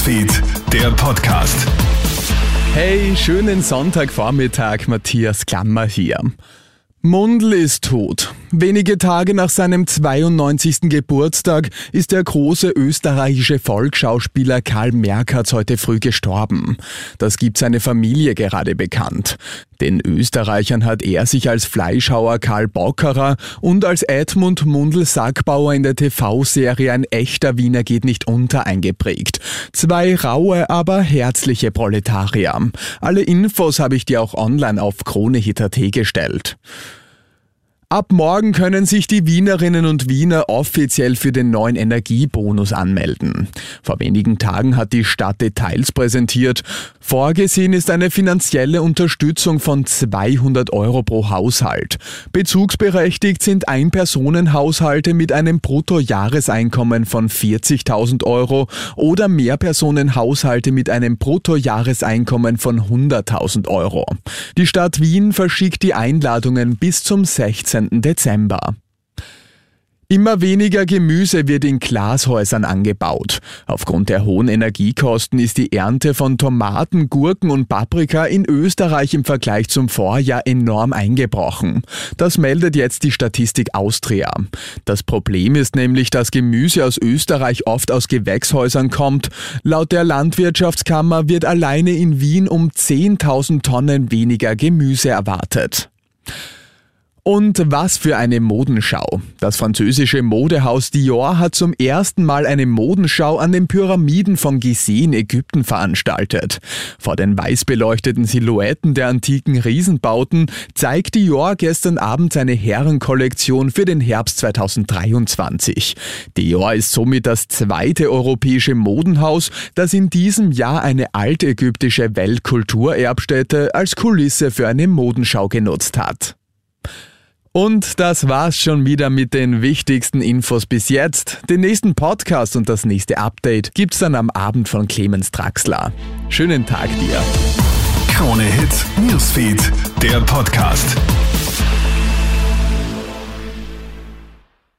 Newsfeed, der Podcast. Hey, schönen Sonntagvormittag, Matthias Klammer hier. Mundl ist tot. Wenige Tage nach seinem 92. Geburtstag ist der große österreichische Volksschauspieler Karl Merkatz heute früh gestorben. Das gibt seine Familie gerade bekannt. Den Österreichern hat er sich als Fleischhauer Karl Bockerer und als Edmund Mundl Sackbauer in der TV-Serie Ein echter Wiener geht nicht unter eingeprägt. Zwei raue, aber herzliche Proletarier. Alle Infos habe ich dir auch online auf KroneHit.at gestellt. Ab morgen können sich die Wienerinnen und Wiener offiziell für den neuen Energiebonus anmelden. Vor wenigen Tagen hat die Stadt Details präsentiert. Vorgesehen ist eine finanzielle Unterstützung von 200 Euro pro Haushalt. Bezugsberechtigt sind Einpersonenhaushalte mit einem Bruttojahreseinkommen von 40.000 Euro oder Mehrpersonenhaushalte mit einem Bruttojahreseinkommen von 100.000 Euro. Die Stadt Wien verschickt die Einladungen bis zum 16. Dezember. Immer weniger Gemüse wird in Glashäusern angebaut. Aufgrund der hohen Energiekosten ist die Ernte von Tomaten, Gurken und Paprika in Österreich im Vergleich zum Vorjahr enorm eingebrochen. Das meldet jetzt die Statistik Austria. Das Problem ist nämlich, dass Gemüse aus Österreich oft aus Gewächshäusern kommt. Laut der Landwirtschaftskammer wird alleine in Wien um 10.000 Tonnen weniger Gemüse erwartet. Und was für eine Modenschau. Das französische Modehaus Dior hat zum ersten Mal eine Modenschau an den Pyramiden von Gizeh in Ägypten veranstaltet. Vor den weiß beleuchteten Silhouetten der antiken Riesenbauten zeigt Dior gestern Abend seine Herrenkollektion für den Herbst 2023. Dior ist somit das zweite europäische Modenhaus, das in diesem Jahr eine altägyptische Weltkulturerbstätte als Kulisse für eine Modenschau genutzt hat. Und das war's schon wieder mit den wichtigsten Infos bis jetzt. Den nächsten Podcast und das nächste Update gibt's dann am Abend von Clemens Draxler. Schönen Tag dir. Krone Hits, Newsfeed, der Podcast.